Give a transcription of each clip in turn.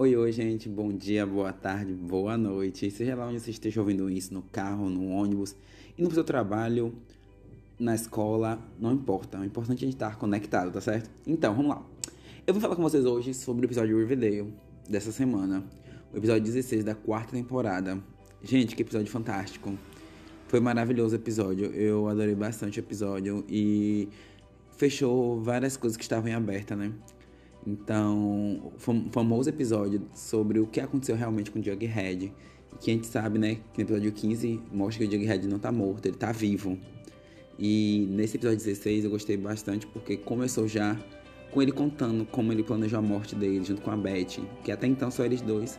Oi, oi, gente. Bom dia, boa tarde, boa noite. Seja lá onde você esteja ouvindo isso, no carro, no ônibus, indo pro seu trabalho, na escola, não importa. O importante é estar conectado, tá certo? Então, vamos lá. Eu vou falar com vocês hoje sobre o episódio de Riverdale dessa semana. O episódio 16 da quarta temporada. Gente, que episódio fantástico. Foi maravilhoso o episódio. Eu adorei bastante o episódio e fechou várias coisas que estavam em aberta, né? Então, o famoso episódio sobre o que aconteceu realmente com o Jughead. Que a gente sabe, né? Que no episódio 15 mostra que o Jughead não tá morto, ele tá vivo. E nesse episódio 16 eu gostei bastante porque começou já com ele contando como ele planejou a morte dele junto com a Beth. Que até então só eles dois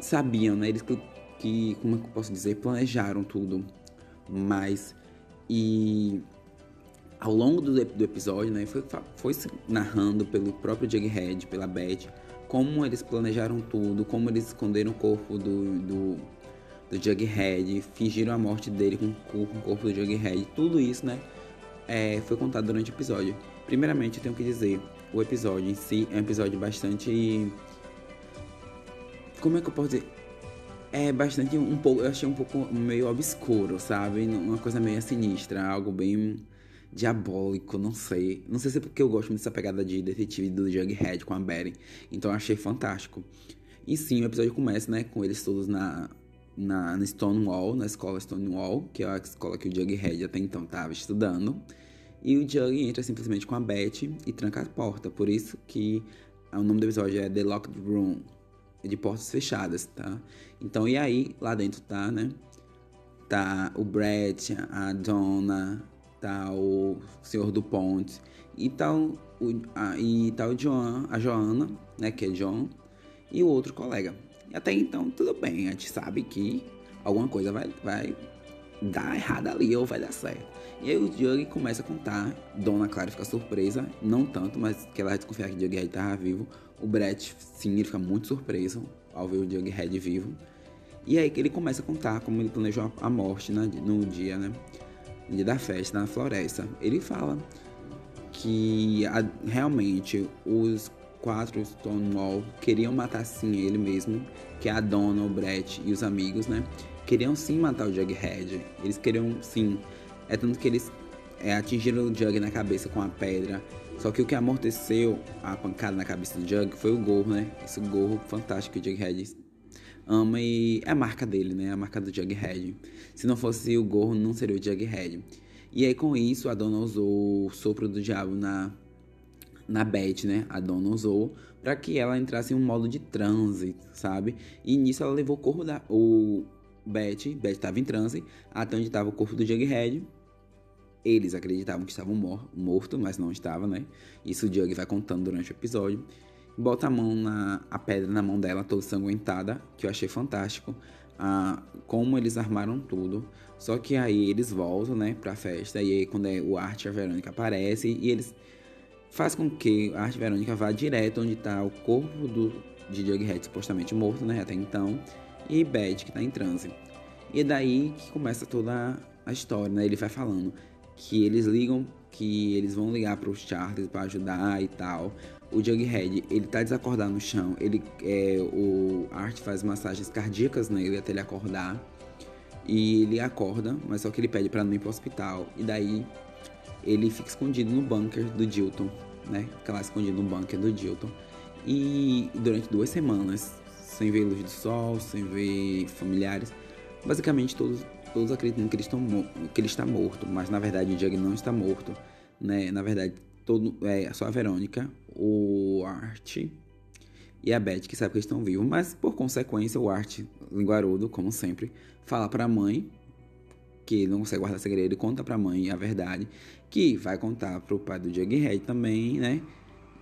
sabiam, né? Eles que, que como é que eu posso dizer, planejaram tudo. Mas. E ao longo do, do episódio, né, foi, foi narrando pelo próprio Jughead, pela Beth, como eles planejaram tudo, como eles esconderam o corpo do, do, do Jughead, fingiram a morte dele com, com o corpo do Jughead, tudo isso, né, é, foi contado durante o episódio. Primeiramente, eu tenho que dizer, o episódio em si é um episódio bastante... Como é que eu posso dizer? É bastante, um pouco, eu achei um pouco meio obscuro, sabe? Uma coisa meio sinistra, algo bem diabólico, não sei. Não sei se é porque eu gosto muito dessa pegada de detetive do Jughead com a Betty. Então eu achei fantástico. E sim, o episódio começa, né, com eles todos na, na, na Stonewall, na escola Stonewall, que é a escola que o Jughead até então estava estudando. E o Jug entra simplesmente com a Betty e tranca a porta. Por isso que o nome do episódio é The Locked Room, de portas fechadas, tá? Então, e aí, lá dentro tá, né? Tá o Brett, a Donna, tá o Senhor do Ponte, e a, e o Joan, a Joana, né, que é John, e o outro colega. E até então, tudo bem, a gente sabe que alguma coisa vai, vai dar errado ali ou vai dar certo. E aí o Jug começa a contar, Dona Clara fica surpresa, não tanto, mas que ela desconfiar que o Jughead estava vivo. O Brett, sim, ele fica muito surpreso ao ver o Jughead vivo. E aí que ele começa a contar como ele planejou a morte né, no dia, né? Dia da festa na floresta. Ele fala que a, realmente os quatro Stonewall queriam matar sim ele mesmo, que é a Donna, o Brett e os amigos, né? Queriam sim matar o Jughead. Eles queriam sim. É tanto que eles é, atingiram o Jug na cabeça com a pedra. Só que o que amorteceu a pancada na cabeça do Jug foi o gorro, né? Esse gorro fantástico que o Jughead ama e é a marca dele, né? A marca do Jughead. Se não fosse o gorro, não seria o Jughead. E aí com isso, a dona usou o sopro do diabo na na Beth, né? A dona usou para que ela entrasse em um modo de transe, sabe? E nisso ela levou o corpo da o Beth, Beth estava em transe, até onde estava o corpo do Jughead. Eles acreditavam que estavam mor morto, mas não estava, né? Isso o Jug vai contando durante o episódio bota a mão na a pedra na mão dela, toda sanguentada, que eu achei fantástico. Ah, como eles armaram tudo. Só que aí eles voltam, né, pra festa. E aí quando é o Art e a Verônica aparecem, e eles faz com que a Art e a Verônica vá direto onde tá o corpo do, de Jughead supostamente morto, né, até então. E Bad, que tá em transe. E é daí que começa toda a história, né? Ele vai falando que eles ligam, que eles vão ligar para os Charles para ajudar e tal. O Jughead, ele tá desacordado no chão, ele, é, o Art faz massagens cardíacas nele até ele acordar, e ele acorda, mas só que ele pede para não ir pro hospital, e daí ele fica escondido no bunker do Dilton, né, fica lá escondido no bunker do Dilton, e durante duas semanas, sem ver luz do sol, sem ver familiares, basicamente todos, todos acreditam que ele, estão, que ele está morto, mas na verdade o Jug não está morto, né, na verdade todo, é, só a Verônica, o Art e a Beth que sabe que eles estão vivos, mas por consequência o Art, linguarudo, como sempre, fala para a mãe que não consegue guardar segredo e conta para a mãe a verdade, que vai contar para o pai do Jughead também, né?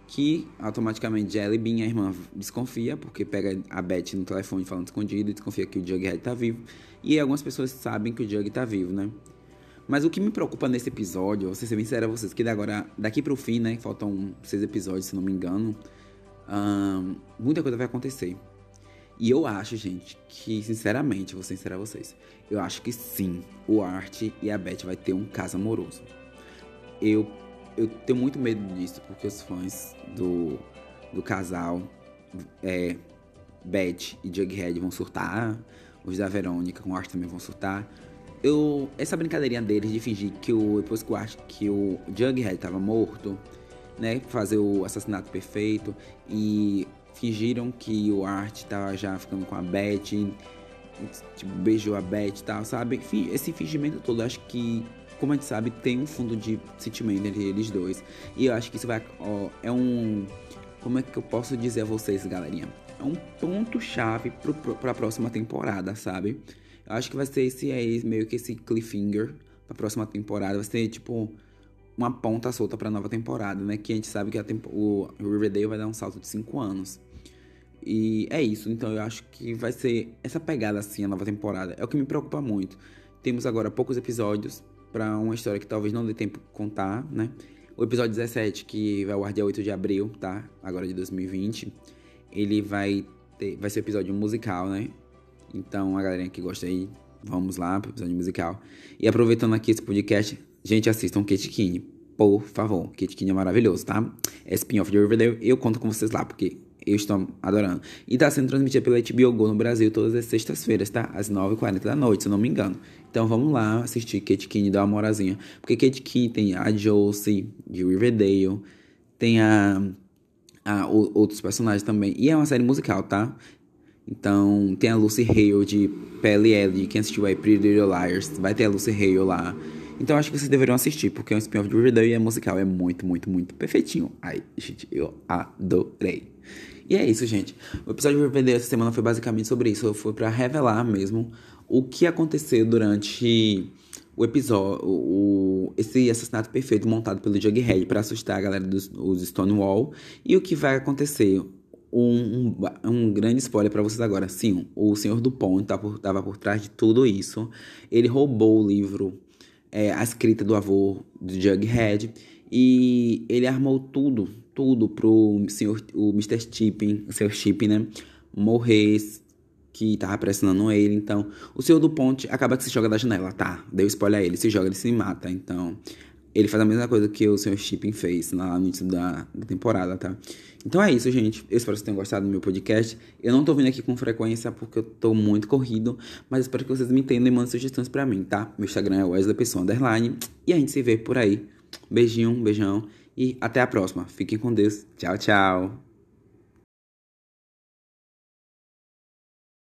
Que automaticamente Jelly Bean, a irmã, desconfia, porque pega a Beth no telefone falando escondido e desconfia que o Jughead tá vivo. E algumas pessoas sabem que o Jug tá vivo, né? Mas o que me preocupa nesse episódio, vou ser sincero a vocês, que agora, daqui pro fim, né? Faltam seis episódios, se não me engano. muita coisa vai acontecer. E eu acho, gente, que sinceramente, vou a vocês, eu acho que sim, o Art e a Beth vai ter um caso amoroso. Eu, eu tenho muito medo disso, porque os fãs do, do casal é, Beth e Jughead vão surtar. Os da Verônica com o Art também vão surtar. Eu, essa brincadeirinha deles de fingir que o, depois que o, Art, que o Jughead tava morto, né? Fazer o assassinato perfeito. E fingiram que o Art tava já ficando com a Beth. Tipo, beijou a Beth e tal, sabe? Enfim, esse fingimento todo, acho que como a gente sabe, tem um fundo de sentimento entre eles dois. E eu acho que isso vai. Ó, é um. Como é que eu posso dizer a vocês, galerinha? É um ponto-chave para a próxima temporada, sabe? Eu acho que vai ser esse aí, meio que esse cliffhanger pra próxima temporada. Vai ser tipo uma ponta solta pra nova temporada, né? Que a gente sabe que a tempo, o Riverdale vai dar um salto de 5 anos. E é isso, então eu acho que vai ser essa pegada assim a nova temporada. É o que me preocupa muito. Temos agora poucos episódios, para uma história que talvez não dê tempo contar, né? O episódio 17, que vai ao ar dia 8 de abril, tá? Agora de 2020. Ele vai ter, vai ser episódio musical, né? Então, a galerinha que gosta aí, vamos lá pro episódio musical. E aproveitando aqui esse podcast, gente, assistam Kate Kine, por favor. Kate é maravilhoso, tá? É spin-off de Riverdale, eu conto com vocês lá, porque eu estou adorando. E tá sendo transmitida pela HBO Go no Brasil todas as sextas-feiras, tá? Às 9h40 da noite, se eu não me engano. Então vamos lá assistir Kate Kinney, dar uma morazinha. Porque Kate Kinney tem a Josie de Riverdale, tem a, a, o, outros personagens também. E é uma série musical, tá? Então tem a Lucy Hale de PLL, quem assistiu aí Pretty Little Liars. Vai ter a Lucy Hale lá. Então acho que vocês deveriam assistir, porque é um spin-off de Riverdale e é musical. É muito, muito, muito perfeitinho. Ai, gente, eu adorei. E é isso, gente. O episódio de Riverdale essa semana foi basicamente sobre isso. Foi para revelar mesmo o que aconteceu durante o episódio, o, esse assassinato perfeito montado pelo Jughead para assustar a galera dos, dos Stonewall e o que vai acontecer. Um, um, um grande spoiler para vocês agora. Sim, o Senhor do Pão estava por, tava por trás de tudo isso. Ele roubou o livro, é, a escrita do avô do Jughead e ele armou tudo tudo pro senhor, o Mr. Chipping, o Sr. Chip, né, morrer, que tava pressionando ele. Então, o Senhor do Ponte acaba que se joga da janela, tá? Deu spoiler a ele, se joga, ele se mata. Então, ele faz a mesma coisa que o Sr. Shipping fez lá no início da, da, temporada, tá? Então é isso, gente. Eu espero que vocês tenham gostado do meu podcast. Eu não tô vindo aqui com frequência porque eu tô muito corrido, mas espero que vocês me entendam e mandem sugestões pra mim, tá? Meu Instagram é Wesley Pessoa Underline e a gente se vê por aí. Beijinho, beijão. E até a próxima. Fiquem com Deus. Tchau, tchau.